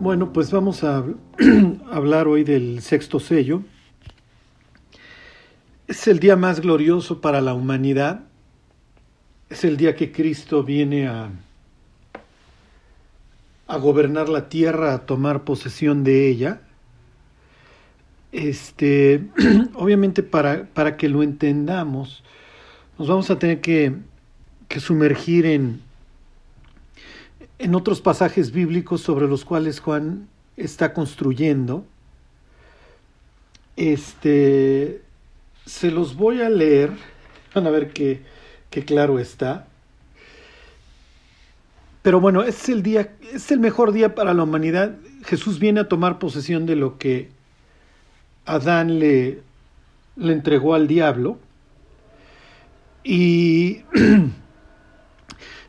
Bueno, pues vamos a hablar hoy del sexto sello. Es el día más glorioso para la humanidad. Es el día que Cristo viene a, a gobernar la tierra, a tomar posesión de ella. Este, obviamente para, para que lo entendamos, nos vamos a tener que, que sumergir en, en otros pasajes bíblicos sobre los cuales Juan está construyendo. Este, se los voy a leer, van a ver qué, claro está. Pero bueno, es el día, es el mejor día para la humanidad. Jesús viene a tomar posesión de lo que Adán le, le entregó al diablo. Y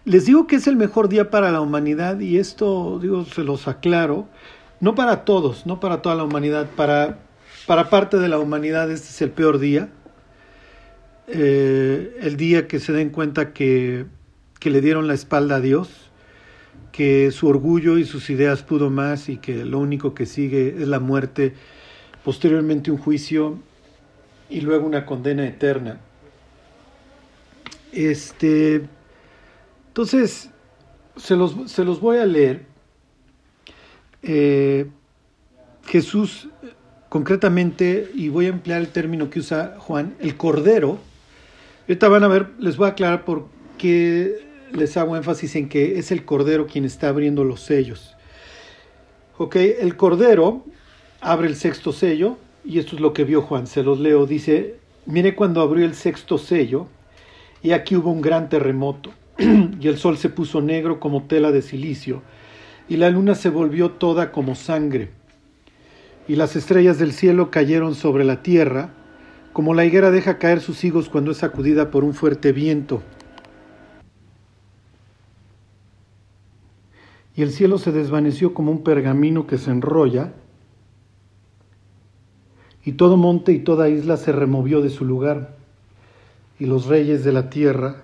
Les digo que es el mejor día para la humanidad y esto, digo, se los aclaro, no para todos, no para toda la humanidad, para, para parte de la humanidad este es el peor día, eh, el día que se den cuenta que, que le dieron la espalda a Dios, que su orgullo y sus ideas pudo más y que lo único que sigue es la muerte, posteriormente un juicio y luego una condena eterna. Este entonces, se los, se los voy a leer. Eh, Jesús, concretamente, y voy a emplear el término que usa Juan, el cordero. Ahorita van a ver, les voy a aclarar por qué les hago énfasis en que es el cordero quien está abriendo los sellos. Ok, el cordero abre el sexto sello, y esto es lo que vio Juan, se los leo. Dice: Mire cuando abrió el sexto sello, y aquí hubo un gran terremoto y el sol se puso negro como tela de silicio, y la luna se volvió toda como sangre, y las estrellas del cielo cayeron sobre la tierra, como la higuera deja caer sus higos cuando es sacudida por un fuerte viento. Y el cielo se desvaneció como un pergamino que se enrolla, y todo monte y toda isla se removió de su lugar, y los reyes de la tierra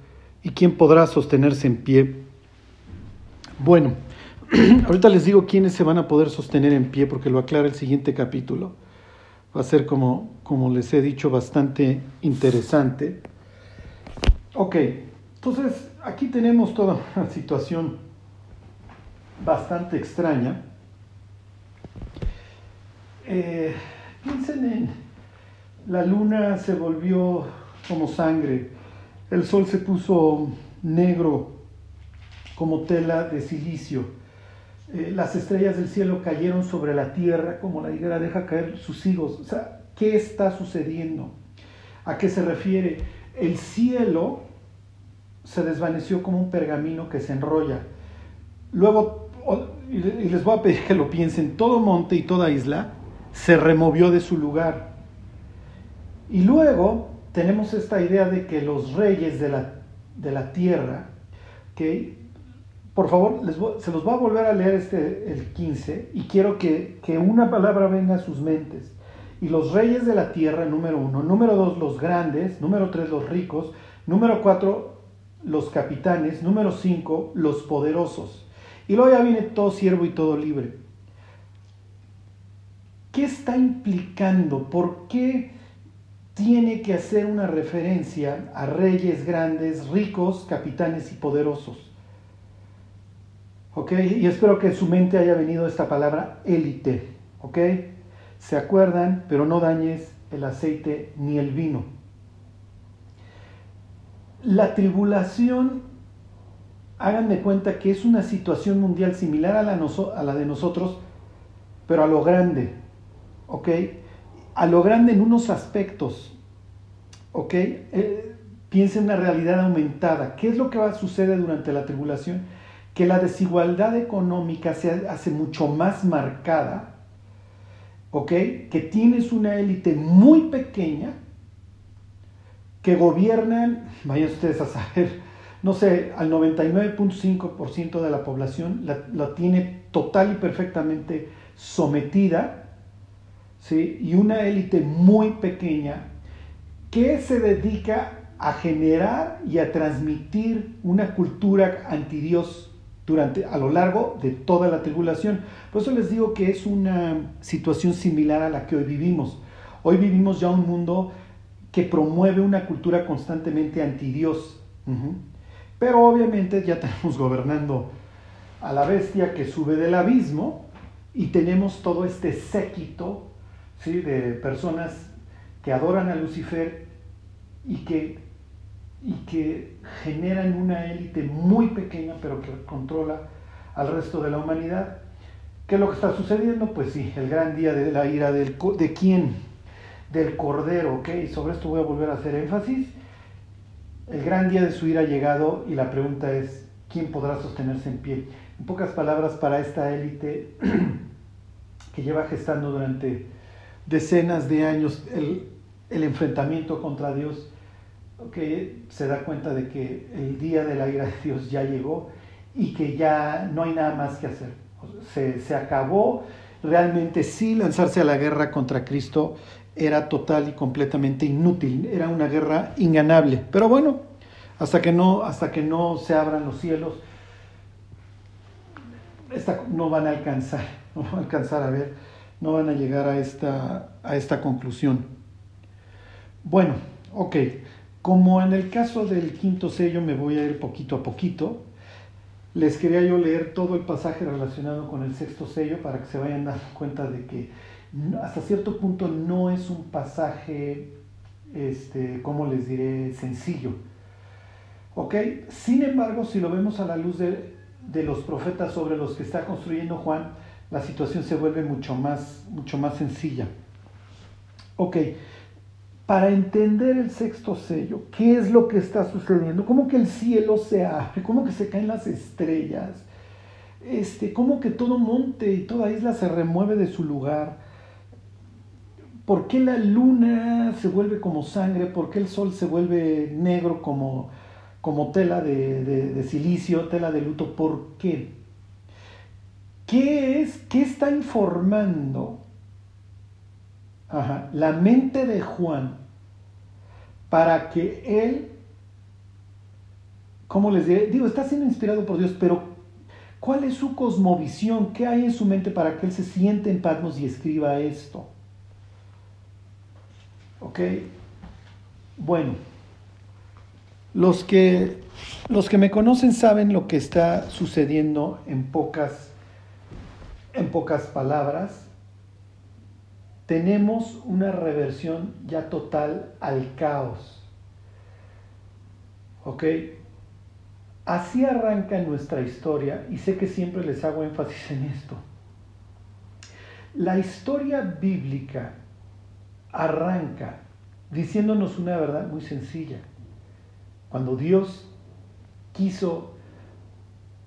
¿Y quién podrá sostenerse en pie? Bueno, ahorita les digo quiénes se van a poder sostener en pie porque lo aclara el siguiente capítulo. Va a ser como, como les he dicho, bastante interesante. Ok, entonces aquí tenemos toda una situación bastante extraña. Eh, piensen en la luna se volvió como sangre el sol se puso negro como tela de silicio. Eh, las estrellas del cielo cayeron sobre la tierra como la higuera deja caer sus higos. O sea, ¿qué está sucediendo? ¿A qué se refiere? El cielo se desvaneció como un pergamino que se enrolla. Luego, y les voy a pedir que lo piensen, todo monte y toda isla se removió de su lugar. Y luego tenemos esta idea de que los reyes de la, de la tierra, que por favor, se los voy a volver a leer este, el 15 y quiero que, que una palabra venga a sus mentes. Y los reyes de la tierra, número uno. Número dos, los grandes. Número tres, los ricos. Número cuatro, los capitanes. Número cinco, los poderosos. Y luego ya viene todo siervo y todo libre. ¿Qué está implicando? ¿Por qué tiene que hacer una referencia a reyes grandes, ricos, capitanes y poderosos. ¿Ok? Y espero que en su mente haya venido esta palabra élite. ¿Ok? Se acuerdan, pero no dañes el aceite ni el vino. La tribulación, hagan de cuenta que es una situación mundial similar a la, a la de nosotros, pero a lo grande. ¿Ok? A lo grande en unos aspectos, ¿ok? Eh, piensa en una realidad aumentada. ¿Qué es lo que va a suceder durante la tribulación? Que la desigualdad económica se hace mucho más marcada ¿ok? Que tienes una élite muy pequeña que gobiernan, vayan ustedes a saber, no sé, al 99.5% de la población la, tiene total y perfectamente sometida, ¿sí? Y una élite muy pequeña que se dedica a generar y a transmitir una cultura antidios durante, a lo largo de toda la tribulación. Por eso les digo que es una situación similar a la que hoy vivimos. Hoy vivimos ya un mundo que promueve una cultura constantemente antidios. Pero obviamente ya tenemos gobernando a la bestia que sube del abismo y tenemos todo este séquito ¿sí? de personas que adoran a Lucifer y que, y que generan una élite muy pequeña pero que controla al resto de la humanidad. ¿Qué es lo que está sucediendo? Pues sí, el gran día de la ira del, de quién? Del Cordero, ¿ok? Sobre esto voy a volver a hacer énfasis. El gran día de su ira ha llegado y la pregunta es, ¿quién podrá sostenerse en pie? En pocas palabras, para esta élite que lleva gestando durante decenas de años el, el enfrentamiento contra Dios, que se da cuenta de que el día de la ira de Dios ya llegó y que ya no hay nada más que hacer. Se, se acabó realmente sí lanzarse a la guerra contra Cristo era total y completamente inútil, era una guerra inganable. Pero bueno, hasta que no, hasta que no se abran los cielos, esta, no van a alcanzar, no van a alcanzar a ver, no van a llegar a esta, a esta conclusión. Bueno, ok, como en el caso del quinto sello me voy a ir poquito a poquito, les quería yo leer todo el pasaje relacionado con el sexto sello para que se vayan dando cuenta de que hasta cierto punto no es un pasaje, este, ¿cómo les diré?, sencillo. ¿Ok? Sin embargo, si lo vemos a la luz de, de, los profetas sobre los que está construyendo Juan, la situación se vuelve mucho más, mucho más sencilla. Ok, para entender el sexto sello, ¿qué es lo que está sucediendo? ¿Cómo que el cielo se abre? ¿Cómo que se caen las estrellas? Este, ¿Cómo que todo monte y toda isla se remueve de su lugar? ¿Por qué la luna se vuelve como sangre? ¿Por qué el sol se vuelve negro como, como tela de, silicio, tela de luto? ¿Por qué? ¿Qué es? ¿Qué está informando la mente de Juan para que él, ¿cómo les diré? Digo, está siendo inspirado por Dios, pero ¿cuál es su cosmovisión? ¿Qué hay en su mente para que él se siente en Patmos y escriba esto? ¿Ok? Bueno, los que, los que me conocen saben lo que está sucediendo en pocas, en pocas palabras tenemos una reversión ya total al caos. ¿Ok? Así arranca nuestra historia y sé que siempre les hago énfasis en esto. La historia bíblica arranca diciéndonos una verdad muy sencilla. Cuando Dios quiso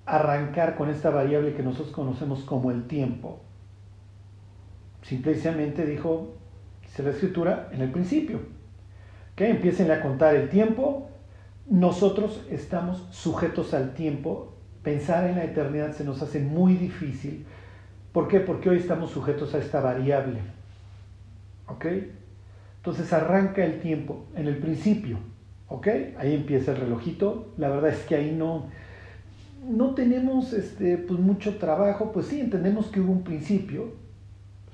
arrancar con esta variable que nosotros conocemos como el tiempo, Simplemente dijo, dice la escritura, en el principio. Que empiecen a contar el tiempo. Nosotros estamos sujetos al tiempo. Pensar en la eternidad se nos hace muy difícil. ¿Por qué? Porque hoy estamos sujetos a esta variable. ¿Ok? Entonces arranca el tiempo en el principio. ¿Ok? Ahí empieza el relojito. La verdad es que ahí no, no tenemos este, pues mucho trabajo. Pues sí, entendemos que hubo un principio,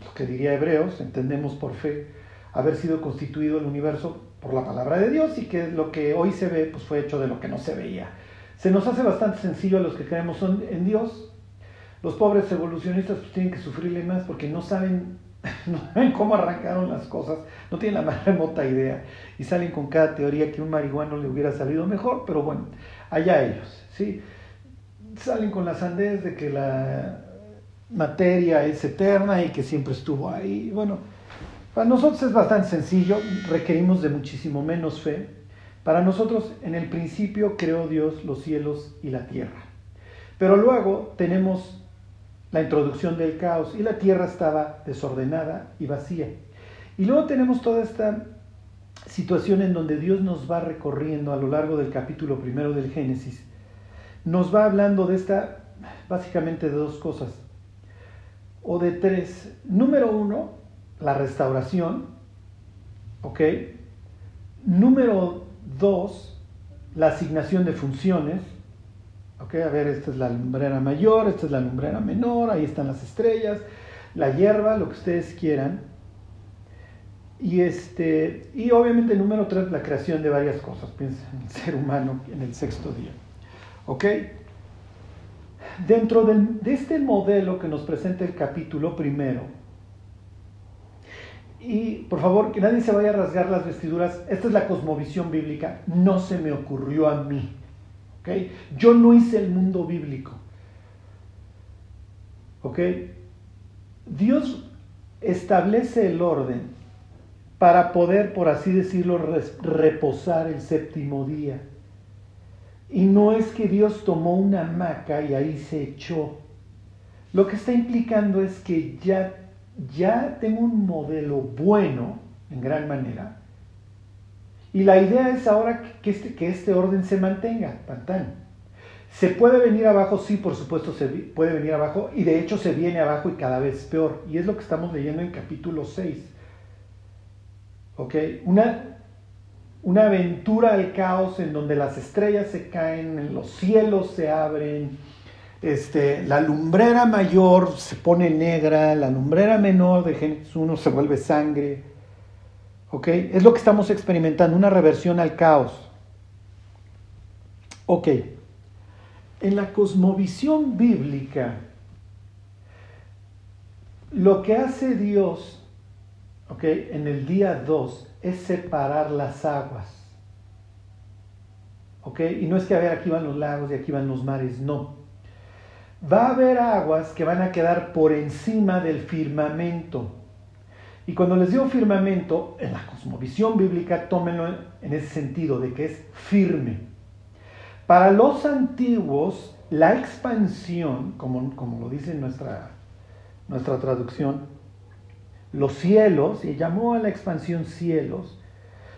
lo que diría Hebreos, entendemos por fe haber sido constituido el universo por la palabra de Dios y que lo que hoy se ve pues fue hecho de lo que no se veía. Se nos hace bastante sencillo a los que creemos en Dios. Los pobres evolucionistas pues tienen que sufrirle más porque no saben, no saben cómo arrancaron las cosas, no tienen la más remota idea y salen con cada teoría que un marihuano le hubiera salido mejor, pero bueno, allá ellos, ¿sí? Salen con la sandez de que la materia es eterna y que siempre estuvo ahí. Bueno, para nosotros es bastante sencillo, requerimos de muchísimo menos fe. Para nosotros, en el principio creó Dios los cielos y la tierra. Pero luego tenemos la introducción del caos y la tierra estaba desordenada y vacía. Y luego tenemos toda esta situación en donde Dios nos va recorriendo a lo largo del capítulo primero del Génesis. Nos va hablando de esta, básicamente de dos cosas, o de tres. Número uno, la restauración, ¿ok? Número dos, la asignación de funciones. Ok, a ver, esta es la lumbrera mayor, esta es la lumbrera menor, ahí están las estrellas, la hierba, lo que ustedes quieran. Y, este, y obviamente número tres, la creación de varias cosas. Piensa en el ser humano en el sexto día. ¿Ok? Dentro de este modelo que nos presenta el capítulo primero, y por favor, que nadie se vaya a rasgar las vestiduras. Esta es la cosmovisión bíblica. No se me ocurrió a mí. ¿okay? Yo no hice el mundo bíblico. ¿Ok? Dios establece el orden para poder, por así decirlo, reposar el séptimo día. Y no es que Dios tomó una hamaca y ahí se echó. Lo que está implicando es que ya ya tengo un modelo bueno, en gran manera, y la idea es ahora que este, que este orden se mantenga. ¿Se puede venir abajo? Sí, por supuesto se puede venir abajo, y de hecho se viene abajo y cada vez peor, y es lo que estamos leyendo en capítulo 6. ¿Ok? Una, una aventura al caos en donde las estrellas se caen, los cielos se abren, este, la lumbrera mayor se pone negra, la lumbrera menor de Génesis 1 se vuelve sangre. ¿Ok? Es lo que estamos experimentando, una reversión al caos. Ok. En la cosmovisión bíblica, lo que hace Dios, ¿ok? En el día 2 es separar las aguas. ¿Ok? Y no es que a ver, aquí van los lagos y aquí van los mares, no va a haber aguas que van a quedar por encima del firmamento. Y cuando les digo firmamento, en la cosmovisión bíblica, tómenlo en ese sentido, de que es firme. Para los antiguos, la expansión, como, como lo dice nuestra, nuestra traducción, los cielos, y llamó a la expansión cielos,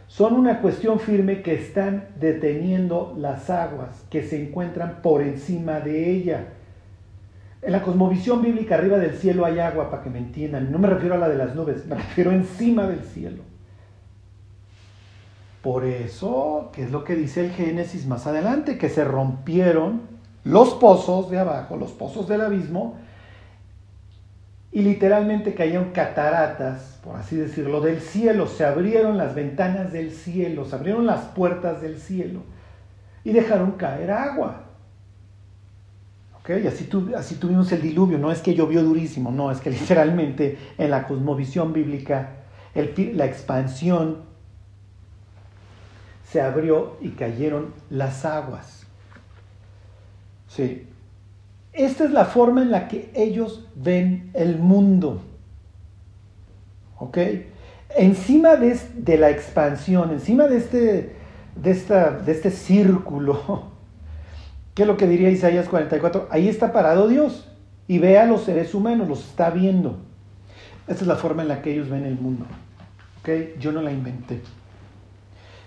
son una cuestión firme que están deteniendo las aguas que se encuentran por encima de ella. En la cosmovisión bíblica arriba del cielo hay agua, para que me entiendan. No me refiero a la de las nubes, me refiero encima del cielo. Por eso, ¿qué es lo que dice el Génesis más adelante? Que se rompieron los pozos de abajo, los pozos del abismo, y literalmente cayeron cataratas, por así decirlo, del cielo. Se abrieron las ventanas del cielo, se abrieron las puertas del cielo y dejaron caer agua. Y así, así tuvimos el diluvio, no es que llovió durísimo, no, es que literalmente en la cosmovisión bíblica la expansión se abrió y cayeron las aguas. Sí. Esta es la forma en la que ellos ven el mundo. ¿Ok? Encima de, de la expansión, encima de este, de, esta, de este círculo ¿Qué es lo que diría Isaías 44? Ahí está parado Dios y ve a los seres humanos, los está viendo. Esta es la forma en la que ellos ven el mundo. ¿Ok? Yo no la inventé.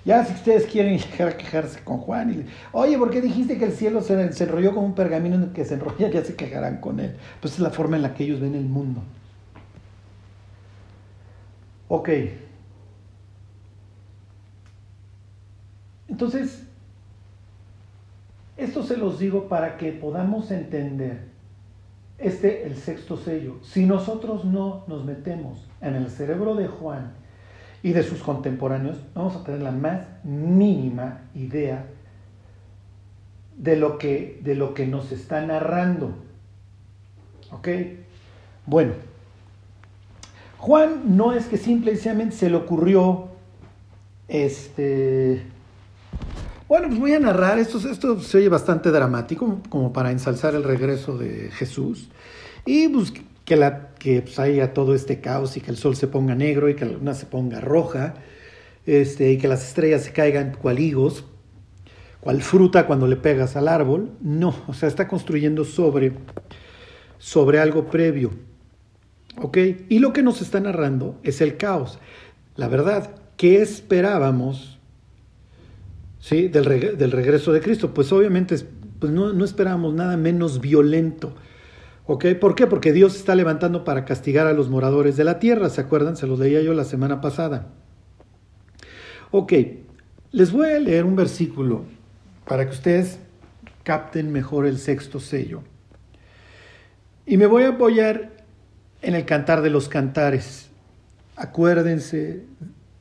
Ya si ustedes quieren llegar a quejarse con Juan y oye, ¿por qué dijiste que el cielo se, enrolló como un pergamino en el que se enrolla? Ya se quejarán con él. Pues es la forma en la que ellos ven el mundo. Ok. Entonces, esto se los digo para que podamos entender este, el sexto sello. Si nosotros no nos metemos en el cerebro de Juan y de sus contemporáneos, vamos a tener la más mínima idea de lo que, de lo que nos está narrando. ¿Ok? Bueno, Juan no es que simplemente se le ocurrió este bueno, pues voy a narrar, esto, esto se oye bastante dramático, como para ensalzar el regreso de Jesús. Y pues, que, la, que pues, haya todo este caos y que el sol se ponga negro y que la luna se ponga roja, este, y que las estrellas se caigan cual higos, cual fruta cuando le pegas al árbol. No, o sea, está construyendo sobre sobre algo previo. ¿Ok? Y lo que nos está narrando es el caos. La verdad, ¿qué esperábamos ¿sí? del, regreso de Cristo? Pues obviamente pues no, no esperábamos nada menos violento. ¿Ok? ¿Por qué? Porque Dios está levantando para castigar a los moradores de la tierra. ¿Se acuerdan? Se los leía yo la semana pasada. Ok, les voy a leer un versículo para que ustedes capten mejor el sexto sello. Y me voy a apoyar en el cantar de los cantares. Acuérdense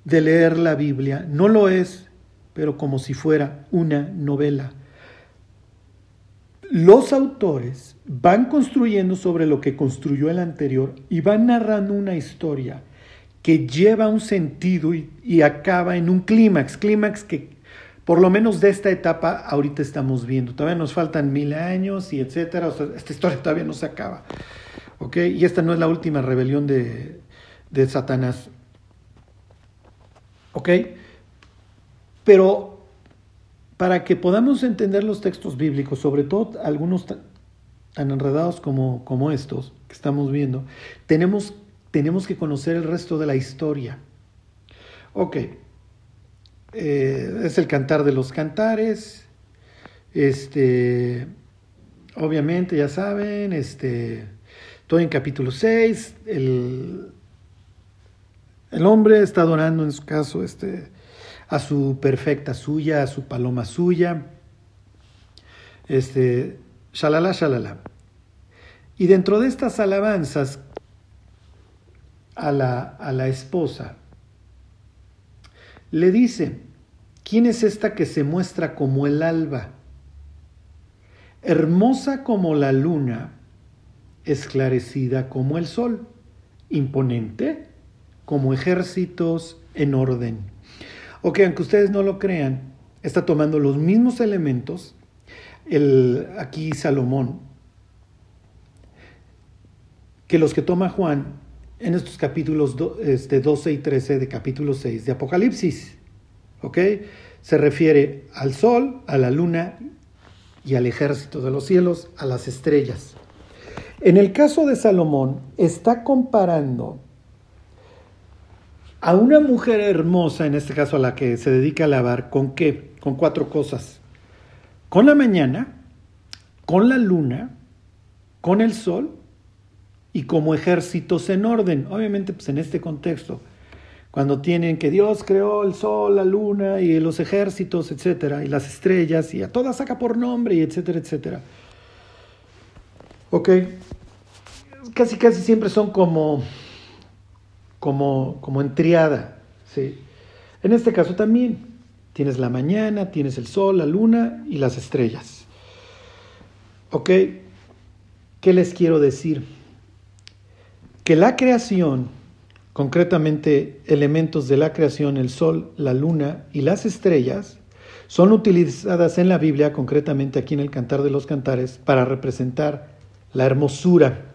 de leer la Biblia. No lo es, pero como si fuera una novela. Los autores van construyendo sobre lo que construyó el anterior y van narrando una historia que lleva un sentido y, acaba en un clímax, clímax que por lo menos de esta etapa ahorita estamos viendo. Todavía nos faltan mil años y etcétera. esta historia todavía no se acaba. ¿Ok? Y esta no es la última rebelión de, de Satanás. ¿Ok? Pero para que podamos entender los textos bíblicos, sobre todo algunos tan, enredados como, como estos que estamos viendo, tenemos, tenemos que conocer el resto de la historia. Ok, eh, es el cantar de los cantares. Este, obviamente, ya saben, este, en capítulo 6. El, el hombre está adorando, en su caso, este, a su perfecta suya, a su paloma suya. Este, shalala, shalala. Y dentro de estas alabanzas a la, a la esposa, le dice, ¿quién es esta que se muestra como el alba? Hermosa como la luna, esclarecida como el sol, imponente como ejércitos en orden. Ok, aunque ustedes no lo crean, está tomando los mismos elementos, el, aquí Salomón, que los que toma Juan en estos capítulos este, 12 y 13 de capítulo 6 de Apocalipsis. ¿Ok? Se refiere al sol, a la luna y al ejército de los cielos, a las estrellas. En el caso de Salomón, está comparando a una mujer hermosa, en este caso a la que se dedica a lavar, ¿con qué? Con cuatro cosas. Con la mañana, con la luna, con el sol y como ejércitos en orden. Obviamente, pues en este contexto, cuando tienen que Dios creó el sol, la luna y los ejércitos, etcétera, y las estrellas, y a todas saca por nombre, y etcétera, etcétera. Ok, casi casi siempre son como, como, como en triada, ¿sí? En este caso también tienes la mañana, tienes el sol, la luna y las estrellas. ¿Ok? ¿Qué les quiero decir? que la creación, concretamente elementos de la creación, el sol, la luna y las estrellas, son utilizadas en la Biblia, concretamente aquí en el Cantar de los Cantares, para representar la hermosura,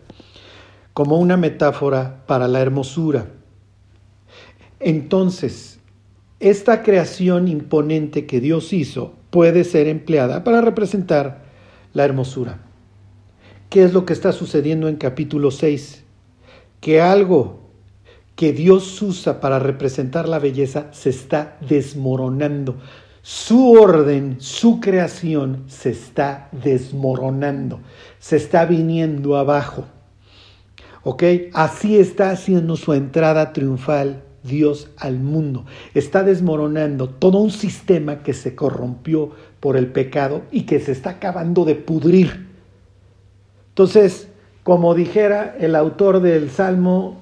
como una metáfora para la hermosura. Entonces, esta creación imponente que Dios hizo puede ser empleada para representar la hermosura. ¿Qué es lo que está sucediendo en capítulo 6? que algo que Dios usa para representar la belleza se está desmoronando. Su orden, su creación se está desmoronando, se está viniendo abajo. ¿Ok? Así está haciendo su entrada triunfal Dios al mundo. Está desmoronando todo un sistema que se corrompió por el pecado y que se está acabando de pudrir. Entonces, como dijera el autor del Salmo,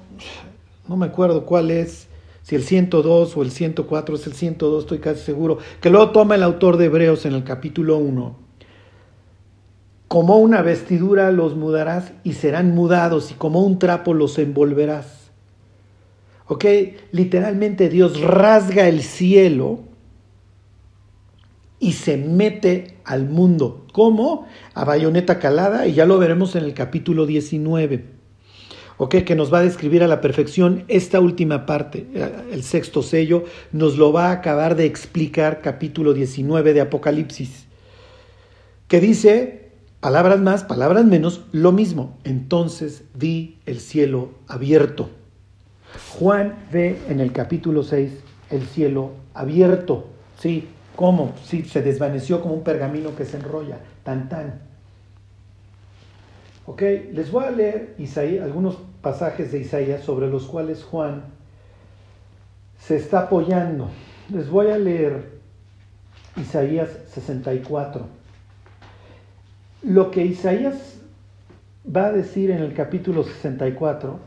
no me acuerdo cuál es, si el 102 o el 104 es el 102, estoy casi seguro, que luego toma el autor de Hebreos en el capítulo 1. Como una vestidura los mudarás y serán mudados, y como un trapo los envolverás. ¿Ok? Literalmente Dios rasga el cielo y se mete al mundo. ¿Cómo? A bayoneta calada y ya lo veremos en el capítulo 19. ¿Ok? Que nos va a describir a la perfección esta última parte, eh, el sexto sello, nos lo va a acabar de explicar capítulo 19 de Apocalipsis, que dice Palabras más, palabras menos, lo mismo. Entonces vi el cielo abierto. Juan ve en el capítulo 6 el cielo abierto. Sí, ¿cómo? Sí, se desvaneció como un pergamino que se enrolla. Tan, tan. Ok, les voy a leer algunos pasajes de Isaías sobre los cuales Juan se está apoyando. Les voy a leer Isaías 64 lo que Isaías va a decir en el capítulo 64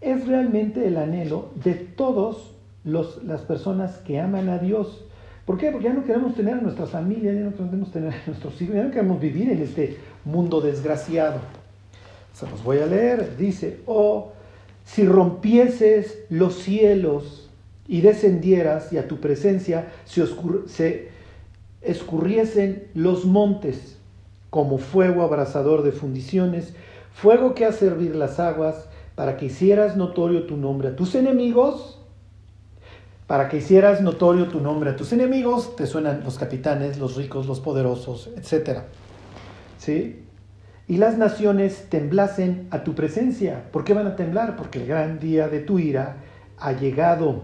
es realmente el anhelo de todas las personas que aman a Dios. ¿Por qué? Porque ya no queremos tener a nuestra familia, ya no queremos tener a nuestros hijos, ya no queremos vivir en este mundo desgraciado. Se los voy a leer. Dice, oh, si rompieses los cielos y descendieras y a tu presencia se, se escurriesen los montes como fuego abrasador de fundiciones, fuego que hace hervir las aguas, para que hicieras notorio tu nombre a tus enemigos, para que hicieras notorio tu nombre a tus enemigos, te suenan los capitanes, los ricos, los poderosos, etc. ¿Sí? Y las naciones temblasen a tu presencia. ¿Por qué van a temblar? Porque el gran día de tu ira ha llegado.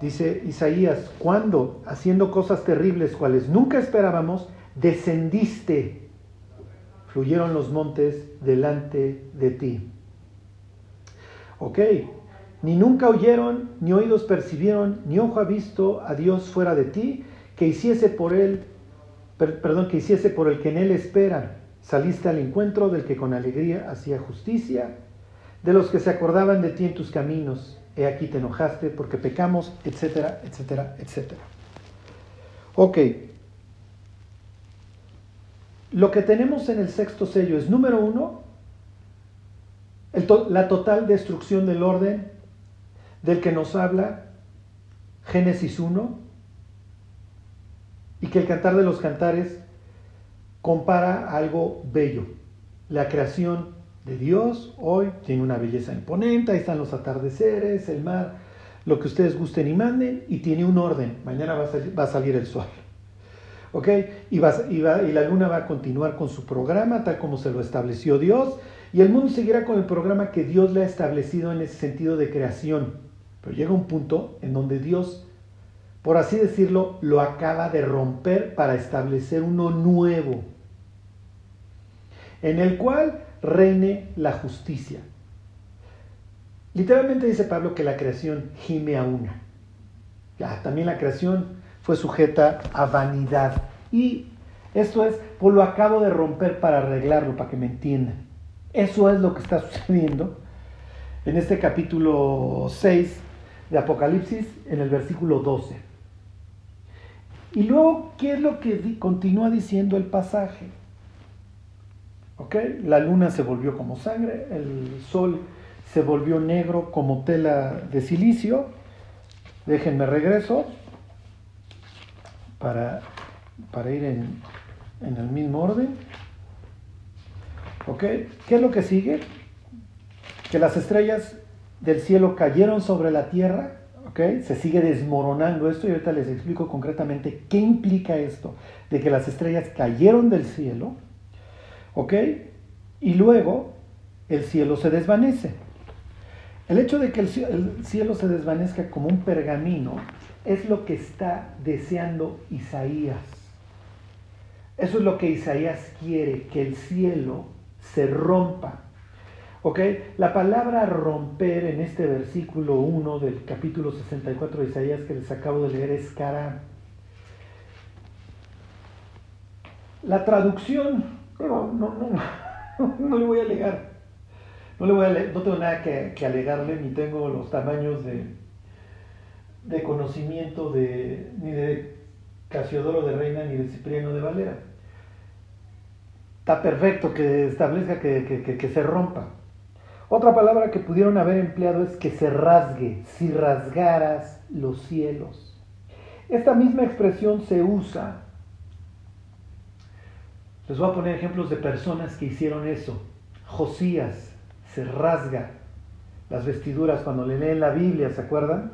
Dice Isaías, cuando, haciendo cosas terribles cuales nunca esperábamos, descendiste, fluyeron los montes delante de ti. Ok, ni nunca oyeron, ni oídos percibieron, ni ojo ha visto a Dios fuera de ti, que hiciese por él, perdón, que hiciese por el que en él espera. Saliste al encuentro del que con alegría hacía justicia, de los que se acordaban de ti en tus caminos. He aquí te enojaste porque pecamos, etcétera, etcétera, etcétera. Ok, lo que tenemos en el sexto sello es, número uno, la total destrucción del orden del que nos habla Génesis 1 y que el cantar de los cantares compara algo bello. La creación de Dios hoy tiene una belleza imponente, ahí están los atardeceres, el mar, lo que ustedes gusten y manden, y tiene un orden. Mañana va va a salir el sol. ¿ok? Y, la luna va a continuar con su programa tal como se lo estableció Dios y el mundo seguirá con el programa que Dios le ha establecido en ese sentido de creación. Pero llega un punto en donde Dios, por así decirlo, lo acaba de romper para establecer uno nuevo, en el cual reine la justicia. Literalmente dice Pablo que la creación gime a una. También la creación fue sujeta a vanidad. Y esto es, pues lo acabo de romper para arreglarlo, para que me entiendan. Eso es lo que está sucediendo en este capítulo 6 de Apocalipsis, en el versículo 12. Y luego, ¿qué es lo que continúa diciendo el pasaje? ¿Ok? La luna se volvió como sangre, el sol se volvió negro como tela de silicio. Déjenme regreso para, para ir en, en el mismo orden. ¿Ok? ¿Qué es lo que sigue? Que las estrellas del cielo cayeron sobre la tierra. ¿Ok? Se sigue desmoronando esto y ahorita les explico concretamente qué implica esto de que las estrellas cayeron del cielo. ¿Ok? Y luego el cielo se desvanece. El hecho de que el cielo se desvanezca como un pergamino es lo que está deseando Isaías. Eso es lo que Isaías quiere, que el cielo se rompa. ¿Ok? La palabra romper en este versículo 1 del capítulo 64 de Isaías que les acabo de leer es cara. La traducción, no, no, no, no, le voy a alegar. No, le voy a, no tengo nada que, que alegarle, ni tengo los tamaños de, de conocimiento de, ni de Casiodoro de Reina ni de Cipriano de Valera. Está perfecto que establezca que, que, se rompa. Otra palabra que pudieron haber empleado es que se rasgue, si rasgaras los cielos. Esta misma expresión se usa. Les voy a poner ejemplos de personas que hicieron eso. Josías se rasga las vestiduras cuando le leen la Biblia, ¿se acuerdan?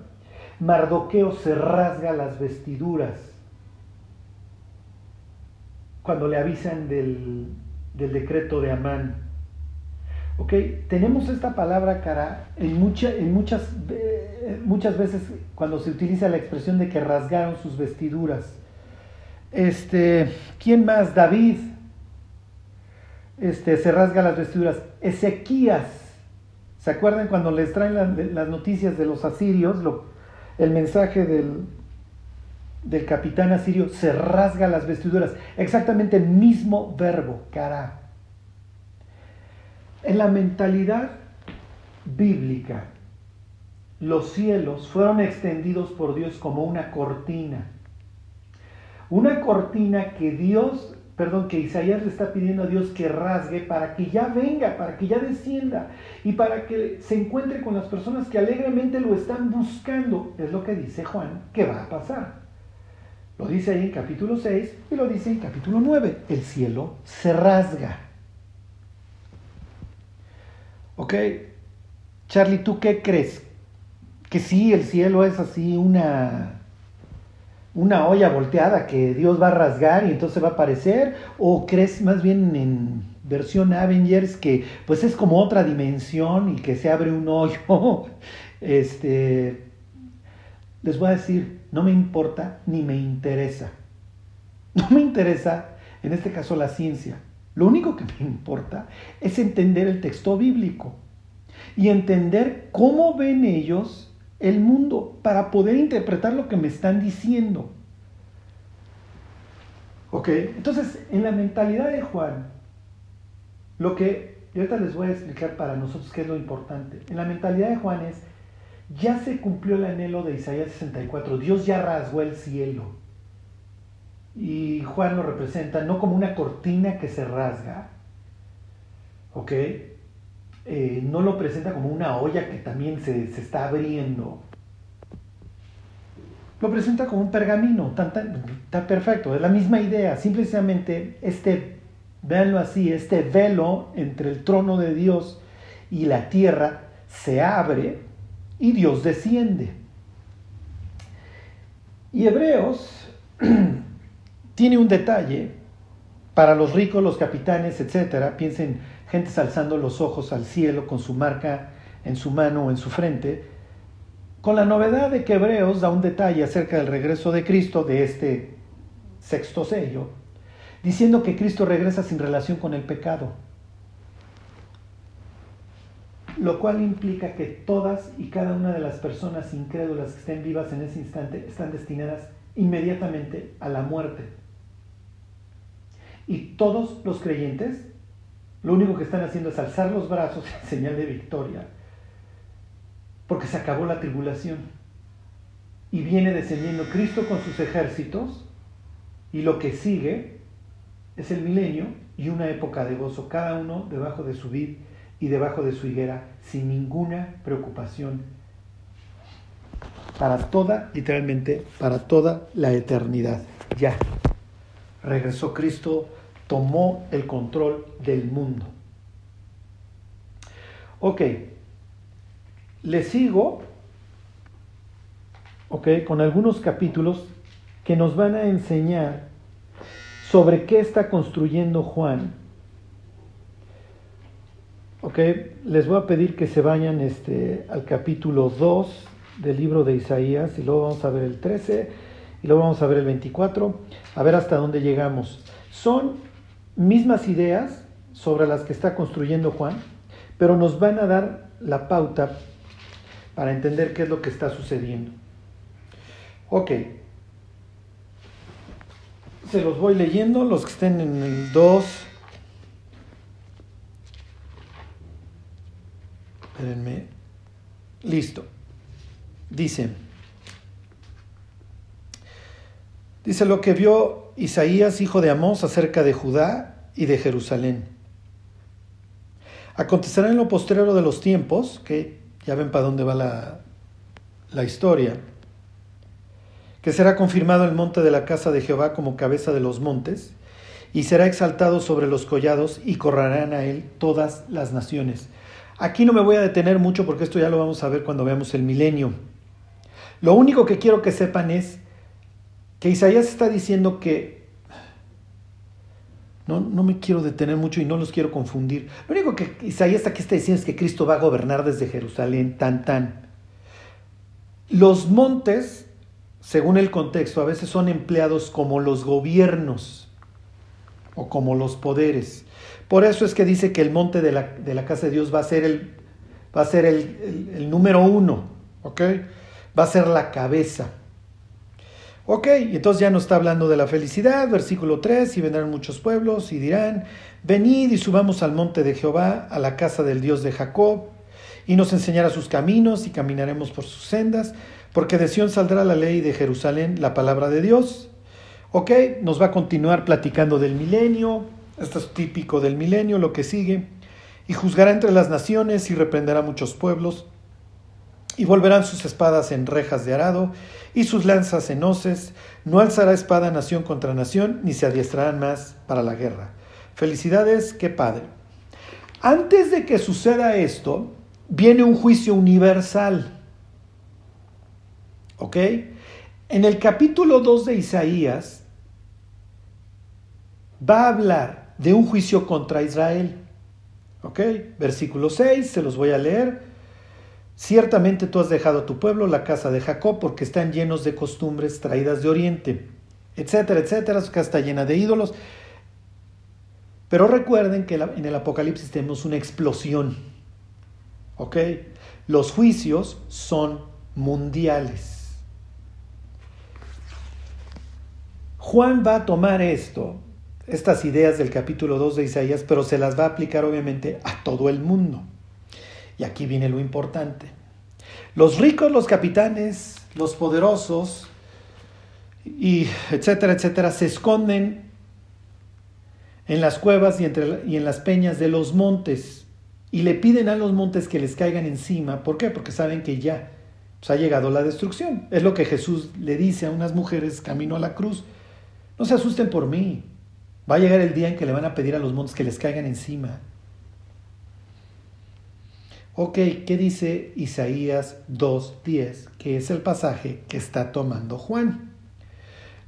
Mardoqueo se rasga las vestiduras. Cuando le avisan del, del decreto de Amán. ¿Ok? Tenemos esta palabra cara en, mucha, en muchas, muchas veces cuando se utiliza la expresión de que rasgaron sus vestiduras. Este, ¿Quién más? David. Este, se rasga las vestiduras. Ezequías. ¿Se acuerdan cuando les traen las noticias de los asirios? el mensaje del, del capitán asirio se rasga las vestiduras. Exactamente el mismo verbo, cara. En la mentalidad bíblica, los cielos fueron extendidos por Dios como una cortina. Una cortina que Dios, perdón, que Isaías le está pidiendo a Dios que rasgue para que ya venga, para que ya descienda y para que se encuentre con las personas que alegremente lo están buscando. Es lo que dice Juan que va a pasar. Lo dice ahí en capítulo 6 y lo dice en capítulo 9. El cielo se rasga. ¿Ok? Charlie, ¿tú qué crees? Que sí, el cielo es así una, una olla volteada que Dios va a rasgar y entonces va a aparecer. ¿O crees más bien en versión Avengers que pues es como otra dimensión y que se abre un hoyo? Este, les voy a decir, no me importa ni me interesa. No me interesa, en este caso, la ciencia. Lo único que me importa es entender el texto bíblico y entender cómo ven ellos el mundo para poder interpretar lo que me están diciendo. ¿Ok? Entonces, en la mentalidad de Juan, lo que, y ahorita les voy a explicar para nosotros qué es lo importante. En la mentalidad de Juan es, ya se cumplió el anhelo de Isaías 64, Dios ya rasgó el cielo. Y Juan lo representa no como una cortina que se rasga, ¿ok? Eh, no lo presenta como una olla que también se, está abriendo. Lo presenta como un pergamino, tan, tan, perfecto, es la misma idea, simplemente este, véanlo así, este velo entre el trono de Dios y la tierra se abre y Dios desciende. Y Hebreos tiene un detalle para los ricos, los capitanes, etcétera. Piensen, gente alzando los ojos al cielo con su marca en su mano o en su frente. Con la novedad de que Hebreos da un detalle acerca del regreso de Cristo, de este sexto sello, diciendo que Cristo regresa sin relación con el pecado lo cual implica que todas y cada una de las personas incrédulas que estén vivas en ese instante están destinadas inmediatamente a la muerte. Y todos los creyentes lo único que están haciendo es alzar los brazos en señal de victoria, porque se acabó la tribulación. Y viene descendiendo Cristo con sus ejércitos, y lo que sigue es el milenio y una época de gozo, cada uno debajo de su vid y debajo de su higuera sin ninguna preocupación para toda, literalmente, para toda la eternidad. Ya. Regresó Cristo, tomó el control del mundo. Ok. Le sigo, ok, con algunos capítulos que nos van a enseñar sobre qué está construyendo Juan Ok, les voy a pedir que se vayan este, al capítulo 2 del libro de Isaías y luego vamos a ver el 13 y luego vamos a ver el 24, a ver hasta dónde llegamos. Son mismas ideas sobre las que está construyendo Juan, pero nos van a dar la pauta para entender qué es lo que está sucediendo. Ok, se los voy leyendo, los que estén en el 2 Espérenme. Listo. Dice. Dice lo que vio Isaías, hijo de Amós, acerca de Judá y de Jerusalén. Acontecerá en lo postrero de los tiempos, que ya ven para dónde va la, la historia, que será confirmado el monte de la casa de Jehová como cabeza de los montes, y será exaltado sobre los collados, y correrán a él todas las naciones. Aquí no me voy a detener mucho porque esto ya lo vamos a ver cuando veamos el milenio. Lo único que quiero que sepan es que Isaías está diciendo que No, no me quiero detener mucho y no los quiero confundir. Lo único que Isaías aquí está diciendo es que Cristo va a gobernar desde Jerusalén, tan, tan. Los montes, según el contexto, a veces son empleados como los gobiernos o como los poderes. Por eso es que dice que el monte de la, de la casa de Dios va a ser el, va a ser el, número uno, ¿ok? Va a ser la cabeza. Ok, entonces ya nos está hablando de la felicidad, versículo 3, y vendrán muchos pueblos y dirán, venid y subamos al monte de Jehová, a la casa del Dios de Jacob, y nos enseñará sus caminos y caminaremos por sus sendas, porque de Sión saldrá la ley de Jerusalén, la palabra de Dios. Ok, nos va a continuar platicando del milenio, esto es típico del milenio, lo que sigue, y juzgará entre las naciones y reprenderá muchos pueblos, y volverán sus espadas en rejas de arado, y sus lanzas en hoces, no alzará espada nación contra nación, ni se adiestrarán más para la guerra. Felicidades, qué padre. Antes de que suceda esto, viene un juicio universal. ¿Ok? En el capítulo 2 de Isaías va a hablar de un juicio contra Israel. ¿Ok? Versículo 6, se los voy a leer. Ciertamente tú has dejado a tu pueblo, la casa de Jacob, porque están llenos de costumbres traídas de Oriente, etcétera, etcétera. Su casa está llena de ídolos. Pero recuerden que en el Apocalipsis tenemos una explosión. ¿Ok? Los juicios son mundiales. Juan va a tomar esto, estas ideas del capítulo 2 de Isaías, pero se las va a aplicar obviamente a todo el mundo. Y aquí viene lo importante. Los ricos, los capitanes, los poderosos, y etcétera, etcétera, se esconden en las cuevas y, entre, y en las peñas de los montes y le piden a los montes que les caigan encima. ¿Por qué? Porque saben que ya ha llegado la destrucción. Es lo que Jesús le dice a unas mujeres camino a la cruz. No se asusten por mí. Va a llegar el día en que le van a pedir a los montes que les caigan encima. Ok, ¿qué dice Isaías 2.10? Que es el pasaje que está tomando Juan.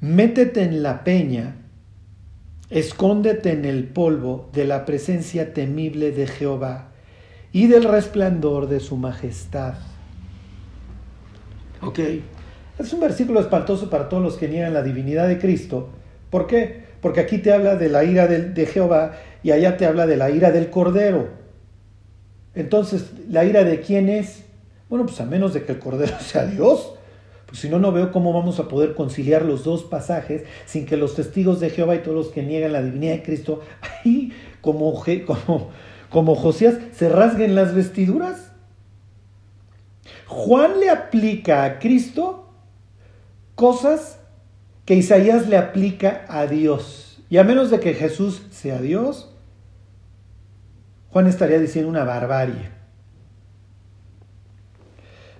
Métete en la peña, escóndete en el polvo de la presencia temible de Jehová y del resplandor de su majestad. Ok, es un versículo espantoso para todos los que niegan la divinidad de Cristo. ¿Por qué? Porque aquí te habla de la ira de, Jehová y allá te habla de la ira del Cordero. Entonces, ¿la ira de quién es? Bueno, pues a menos de que el Cordero sea Dios. Pues si no, no veo cómo vamos a poder conciliar los dos pasajes sin que los testigos de Jehová y todos los que niegan la divinidad de Cristo, ahí como, como, como Josías, se rasguen las vestiduras. Juan le aplica a Cristo cosas que Isaías le aplica a Dios. Y a menos de que Jesús sea Dios, Juan estaría diciendo una barbarie.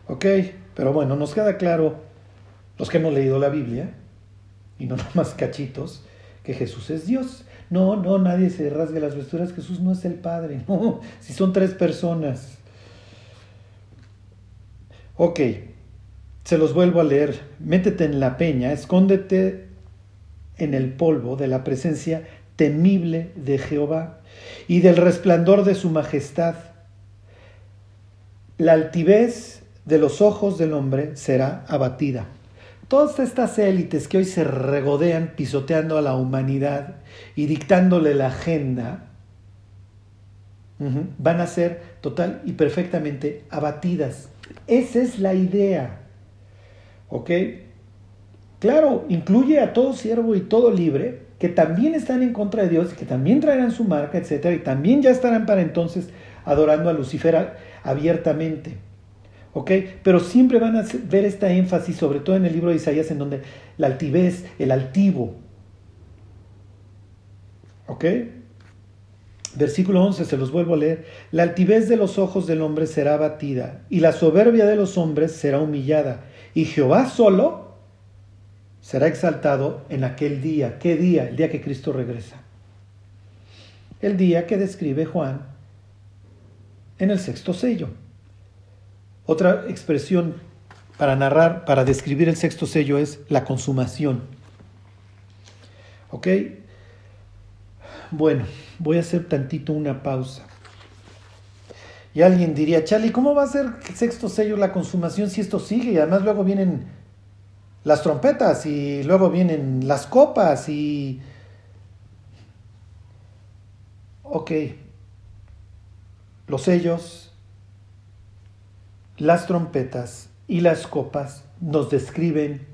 Ok, pero bueno, nos queda claro, los que hemos leído la Biblia, y no más cachitos, que Jesús es Dios. No, no, nadie se rasgue las vestiduras, Jesús no es el Padre, no, si son tres personas. Ok, se los vuelvo a leer. Métete en la peña, escóndete en el polvo de la presencia temible de Jehová y del resplandor de su majestad. La altivez de los ojos del hombre será abatida. Todas estas élites que hoy se regodean pisoteando a la humanidad y dictándole la agenda, van a ser total y perfectamente abatidas. Esa es la idea. ¿Ok? Claro, incluye a todo siervo y todo libre, que también están en contra de Dios, que también traerán su marca, etcétera, y también ya estarán para entonces adorando a Lucifer abiertamente. ¿Ok? Pero siempre van a ver esta énfasis, sobre todo en el libro de Isaías, en donde la altivez, el altivo. ¿Ok? Versículo 11, se los vuelvo a leer. La altivez de los ojos del hombre será abatida, y la soberbia de los hombres será humillada, y Jehová solo será exaltado en aquel día. ¿Qué día? El día que Cristo regresa. El día que describe Juan en el sexto sello. Otra expresión para narrar, para describir el sexto sello es la consumación. ¿Ok? Bueno, voy a hacer tantito una pausa. Y alguien diría, Charlie, ¿cómo va a ser el sexto sello la consumación si esto sigue? Y además luego vienen las trompetas y luego vienen las copas y... Ok, los sellos, las trompetas y las copas nos describen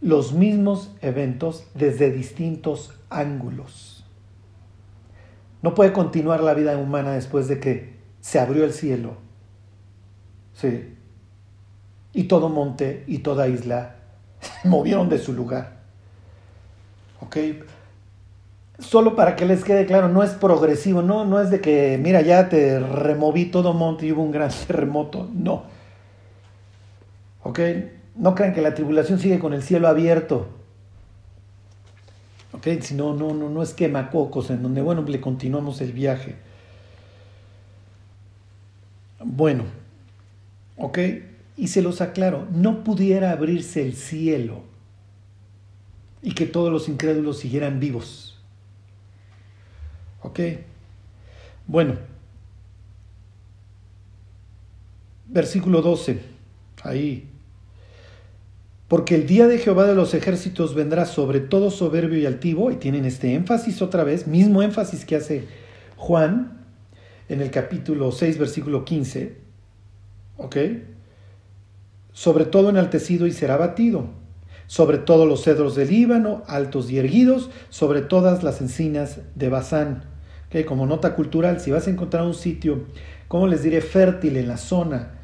los mismos eventos desde distintos ángulos. No puede continuar la vida humana después de que se abrió el cielo. Sí. Y todo monte y toda isla se movieron de su lugar. ¿Ok? Solo para que les quede claro, no es progresivo, no, no es de que, mira, ya te removí todo monte y hubo un gran terremoto, no. ¿Ok? No crean que la tribulación sigue con el cielo abierto. ¿Ok? Si no, no, no, no es quemacocos en donde, bueno, le continuamos el viaje. Bueno, ¿ok? Y se los aclaro, no pudiera abrirse el cielo y que todos los incrédulos siguieran vivos. ¿Ok? Bueno, versículo 12, ahí porque el día de Jehová de los ejércitos vendrá sobre todo soberbio y altivo, y tienen este énfasis otra vez, mismo énfasis que hace Juan en el capítulo 6, versículo 15, ¿ok? Sobre todo enaltecido y será batido, sobre todos los cedros del Líbano, altos y erguidos, sobre todas las encinas de Bazán. ¿ok? Como nota cultural, si vas a encontrar un sitio, ¿cómo les diré? Fértil en la zona,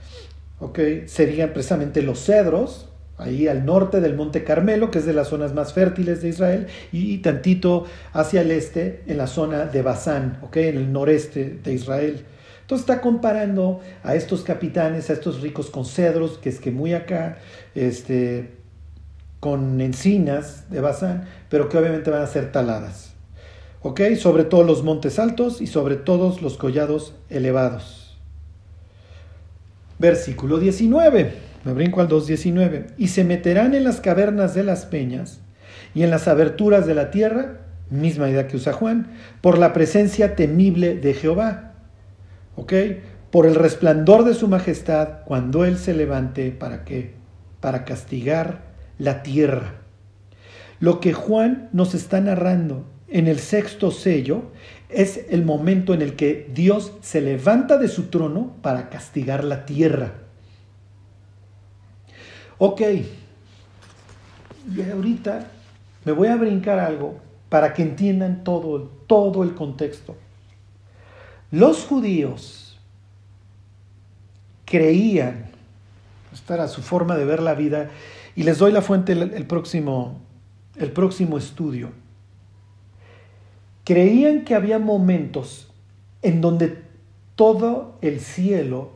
¿ok? Serían precisamente los cedros, ahí al norte del Monte Carmelo, que es de las zonas más fértiles de Israel, y tantito hacia el este, en la zona de Basán, en el noreste de Israel. Entonces está comparando a estos capitanes, a estos ricos con cedros, que es que muy acá, este, con encinas de Basán, pero que obviamente van a ser taladas. Sobre todos los montes altos y sobre todos los collados elevados. Versículo 19. Me brinco al 2.19. Y se meterán en las cavernas de las peñas y en las aberturas de la tierra, misma idea que usa Juan, por la presencia temible de Jehová. ¿Ok? Por el resplandor de su majestad cuando Él se levante, ¿para qué? Para castigar la tierra. Lo que Juan nos está narrando en el sexto sello es el momento en el que Dios se levanta de su trono para castigar la tierra. Ok, y ahorita me voy a brincar algo para que entiendan todo, todo el contexto. Los judíos creían, esta era su forma de ver la vida, y les doy la fuente el, próximo, el próximo estudio. Creían que había momentos en donde todo el cielo,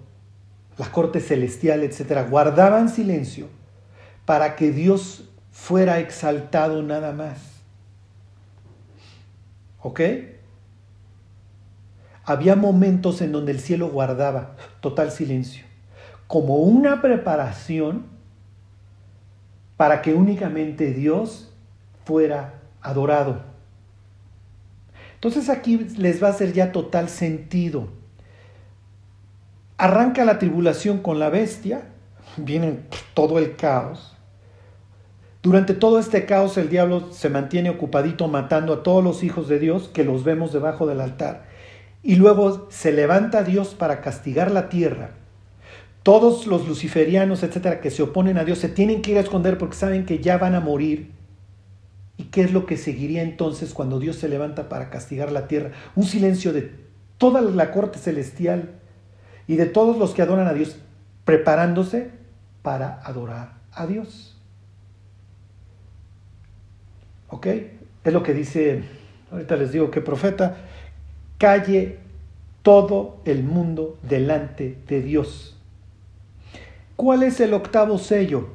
la corte celestial, etcétera, guardaban silencio para que Dios fuera exaltado nada más. ¿Ok? Había momentos en donde el cielo guardaba total silencio, como una preparación para que únicamente Dios fuera adorado. Entonces aquí les va a hacer ya total sentido. Arranca la tribulación con la bestia, viene todo el caos, durante todo este caos el diablo se mantiene ocupadito matando a todos los hijos de Dios que los vemos debajo del altar. Y luego se levanta Dios para castigar la tierra. Todos los luciferianos, etcétera, que se oponen a Dios se tienen que ir a esconder porque saben que ya van a morir. ¿Y qué es lo que seguiría entonces cuando Dios se levanta para castigar la tierra? Un silencio de toda la corte celestial y de todos los que adoran a Dios preparándose para adorar a Dios. ¿Ok? Es lo que dice, ahorita les digo que profeta, calle todo el mundo delante de Dios. ¿Cuál es el octavo sello?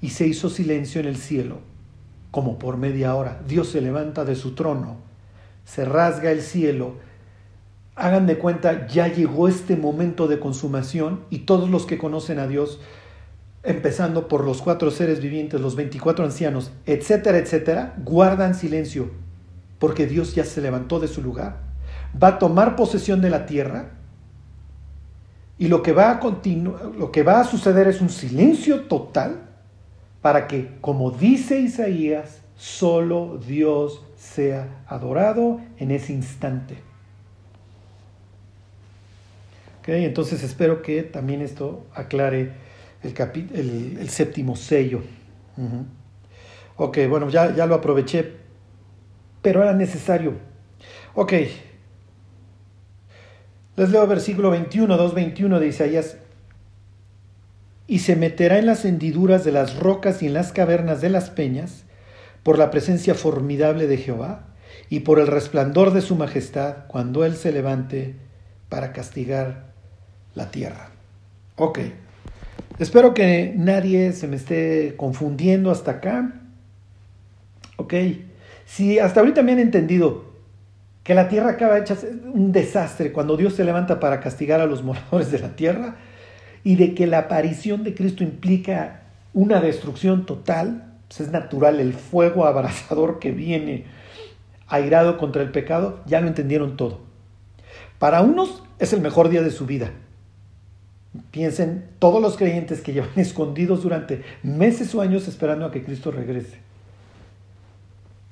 Y se hizo silencio en el cielo, como por media hora. Dios se levanta de su trono, se rasga el cielo. Hagan de cuenta, ya llegó este momento de consumación y todos los que conocen a Dios empezando por los cuatro seres vivientes, los 24 ancianos, etcétera, etcétera, guardan silencio. porque Dios ya se levantó de su lugar, va a tomar posesión de la tierra y lo que va a lo que va a suceder es un silencio total para que, como dice Isaías, solo Dios sea adorado en ese instante. Okay, entonces espero que también esto aclare el, el, séptimo sello. Ok, bueno, ya, ya lo aproveché, pero era necesario. Ok, les leo versículo 21, 2.21 de Isaías. Y se meterá en las hendiduras de las rocas y en las cavernas de las peñas, por la presencia formidable de Jehová y por el resplandor de su majestad, cuando Él se levante para castigar la tierra. Ok, espero que nadie se me esté confundiendo hasta acá. Ok, si hasta ahorita me han entendido que la tierra acaba hecha un desastre cuando Dios se levanta para castigar a los moradores de la tierra y de que la aparición de Cristo implica una destrucción total, pues es natural el fuego abrasador que viene airado contra el pecado, ya lo entendieron todo. Para unos es el mejor día de su vida. Piensen todos los creyentes que llevan escondidos durante meses o años esperando a que Cristo regrese.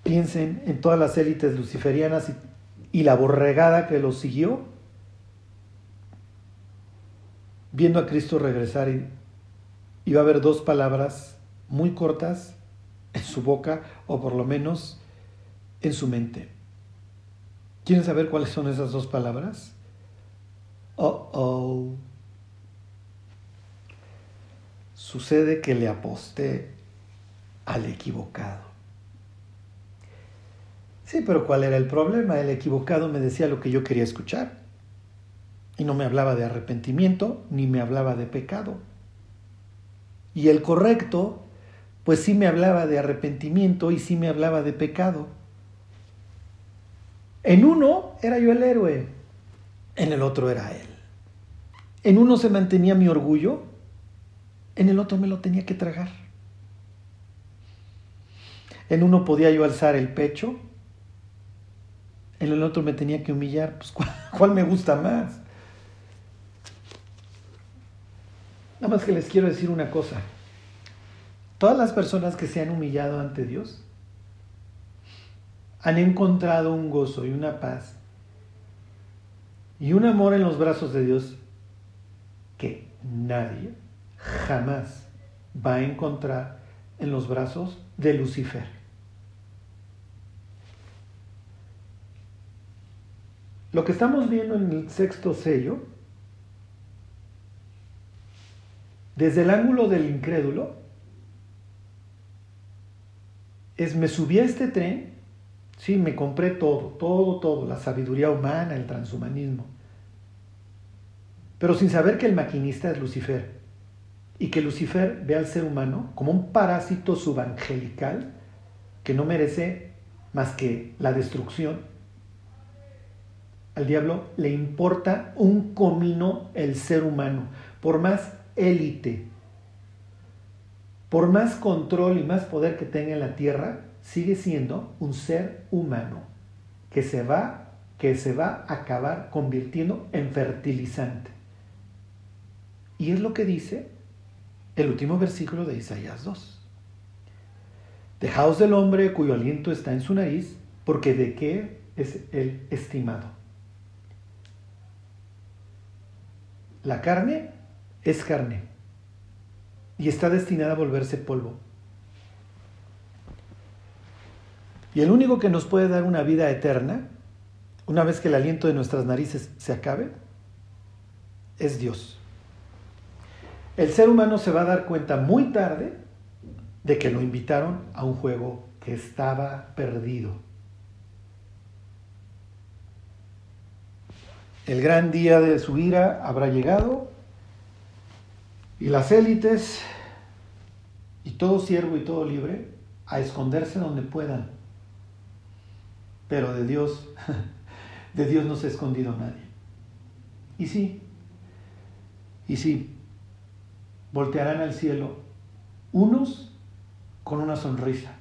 Piensen en todas las élites luciferianas y la borregada que lo siguió, viendo a Cristo regresar y iba a haber dos palabras muy cortas en su boca o por lo menos en su mente. ¿Quieren saber cuáles son esas dos palabras? Oh, oh. Sucede que le aposté al equivocado. Sí, pero ¿cuál era el problema? El equivocado me decía lo que yo quería escuchar. Y no me hablaba de arrepentimiento, ni me hablaba de pecado. Y el correcto, pues sí me hablaba de arrepentimiento y sí me hablaba de pecado. En uno era yo el héroe, en el otro era él. En uno se mantenía mi orgullo, en el otro me lo tenía que tragar. En uno podía yo alzar el pecho, en el otro me tenía que humillar, pues ¿cuál, me gusta más? Nada más que les quiero decir una cosa. Todas las personas que se han humillado ante Dios han encontrado un gozo y una paz y un amor en los brazos de Dios que nadie jamás va a encontrar en los brazos de Lucifer. Lo que estamos viendo en el sexto sello, desde el ángulo del incrédulo, es me subí a este tren, sí, me compré todo, todo, todo, la sabiduría humana, el transhumanismo, pero sin saber que el maquinista es Lucifer y que Lucifer ve al ser humano como un parásito subangelical que no merece más que la destrucción al diablo le importa un comino el ser humano, por más élite, por más control y más poder que tenga en la tierra, sigue siendo un ser humano que se va, que se va a acabar convirtiendo en fertilizante. Y es lo que dice el último versículo de Isaías 2. Dejaos del hombre cuyo aliento está en su nariz, porque de qué es el estimado. La carne es carne y está destinada a volverse polvo. Y el único que nos puede dar una vida eterna, una vez que el aliento de nuestras narices se acabe, es Dios. El ser humano se va a dar cuenta muy tarde de que lo invitaron a un juego que estaba perdido. El gran día de su ira habrá llegado y las élites y todo siervo y todo libre a esconderse donde puedan. Pero de Dios, de Dios no se ha escondido nadie. Y sí, y sí, voltearán al cielo unos con una sonrisa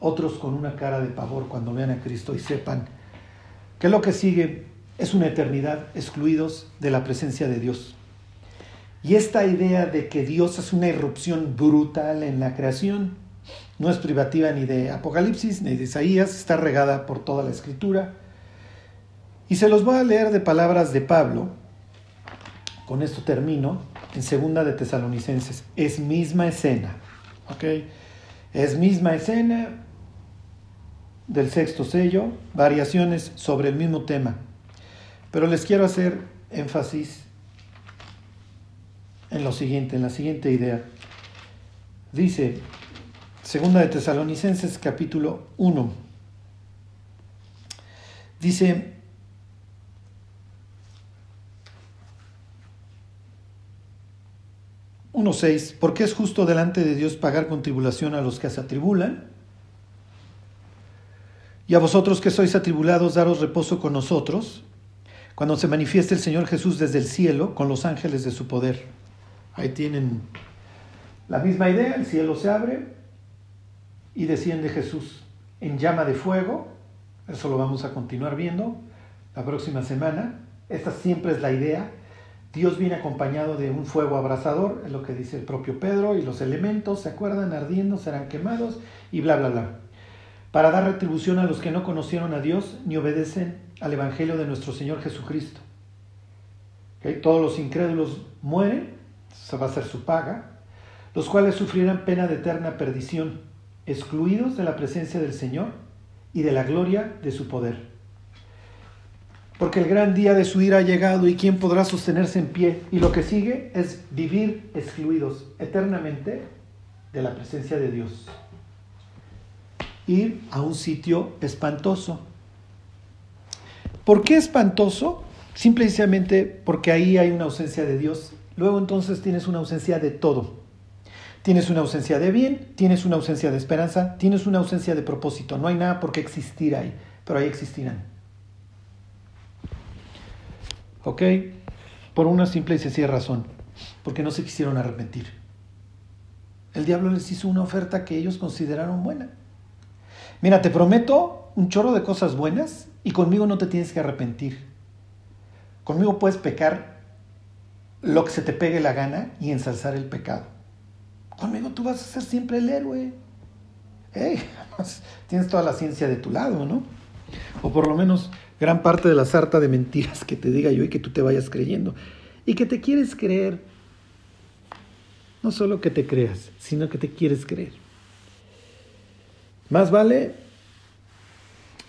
otros con una cara de pavor cuando vean a Cristo y sepan que lo que sigue es una eternidad excluidos de la presencia de Dios. Y esta idea de que Dios es una irrupción brutal en la creación no es privativa ni de Apocalipsis ni de Isaías, está regada por toda la escritura. Y se los voy a leer de palabras de Pablo, con esto termino, en segunda de Tesalonicenses. Es misma escena, ¿ok? Es misma escena del sexto sello, variaciones sobre el mismo tema. Pero les quiero hacer énfasis en lo siguiente, en la siguiente idea. Dice, segunda de Tesalonicenses capítulo 1, dice, seis porque es justo delante de Dios pagar con tribulación a los que se atribulan, y a vosotros que sois atribulados, daros reposo con nosotros, cuando se manifieste el Señor Jesús desde el cielo con los ángeles de su poder. Ahí tienen la misma idea, el cielo se abre y desciende Jesús en llama de fuego, eso lo vamos a continuar viendo la próxima semana, esta siempre es la idea, Dios viene acompañado de un fuego abrasador, es lo que dice el propio Pedro, y los elementos, ¿se acuerdan? Ardiendo, serán quemados y bla, bla, bla. Para dar retribución a los que no conocieron a Dios ni obedecen al Evangelio de nuestro Señor Jesucristo. Todos los incrédulos mueren esa va a ser su paga, los cuales sufrirán pena de eterna perdición, excluidos de la presencia del Señor y de la gloria de su poder. Porque el gran día de su ira ha llegado y quién podrá sostenerse en pie. Y lo que sigue es vivir excluidos eternamente de la presencia de Dios. Ir a un sitio espantoso. ¿Por qué espantoso? Simplemente porque ahí hay una ausencia de Dios luego entonces tienes una ausencia de todo. Tienes una ausencia de bien, tienes una ausencia de esperanza, tienes una ausencia de propósito. No hay nada por qué existir ahí, pero ahí existirán. ¿Ok? Por una simple y sencilla razón, porque no se quisieron arrepentir. El diablo les hizo una oferta que ellos consideraron buena. Mira, te prometo un chorro de cosas buenas y conmigo no te tienes que arrepentir. Conmigo puedes pecar lo que se te pegue la gana y ensalzar el pecado. Conmigo tú vas a ser siempre el héroe. tienes toda la ciencia de tu lado, ¿no? O por lo menos gran parte de la sarta de mentiras que te diga yo y que tú te vayas creyendo. Y que te quieres creer. No solo que te creas, sino que te quieres creer. Más vale,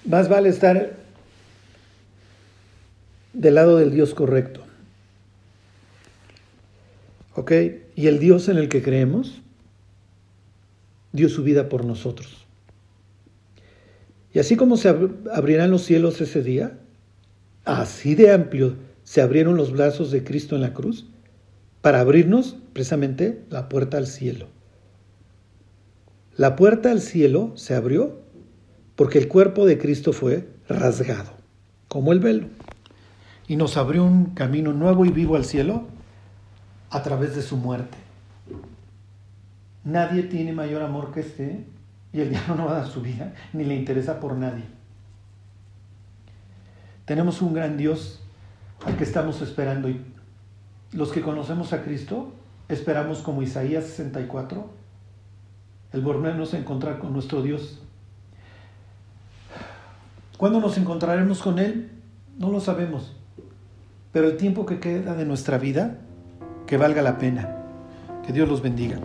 más vale estar del lado del Dios correcto. ¿Ok? Y el Dios en el que creemos dio su vida por nosotros. Y así como se abrirán los cielos ese día, así de amplio se abrieron los brazos de Cristo en la cruz para abrirnos precisamente la puerta al cielo. La puerta al cielo se abrió porque el cuerpo de Cristo fue rasgado, como el velo, y nos abrió un camino nuevo y vivo al cielo a través de su muerte. Nadie tiene mayor amor que este y el diablo no va a dar su vida ni le interesa por nadie. Tenemos un gran Dios al que estamos esperando y los que conocemos a Cristo esperamos como Isaías 64 el volvernos a encontrar con nuestro Dios. ¿Cuándo nos encontraremos con Él? No lo sabemos. Pero el tiempo que queda de nuestra vida que valga la pena. Que Dios los bendiga.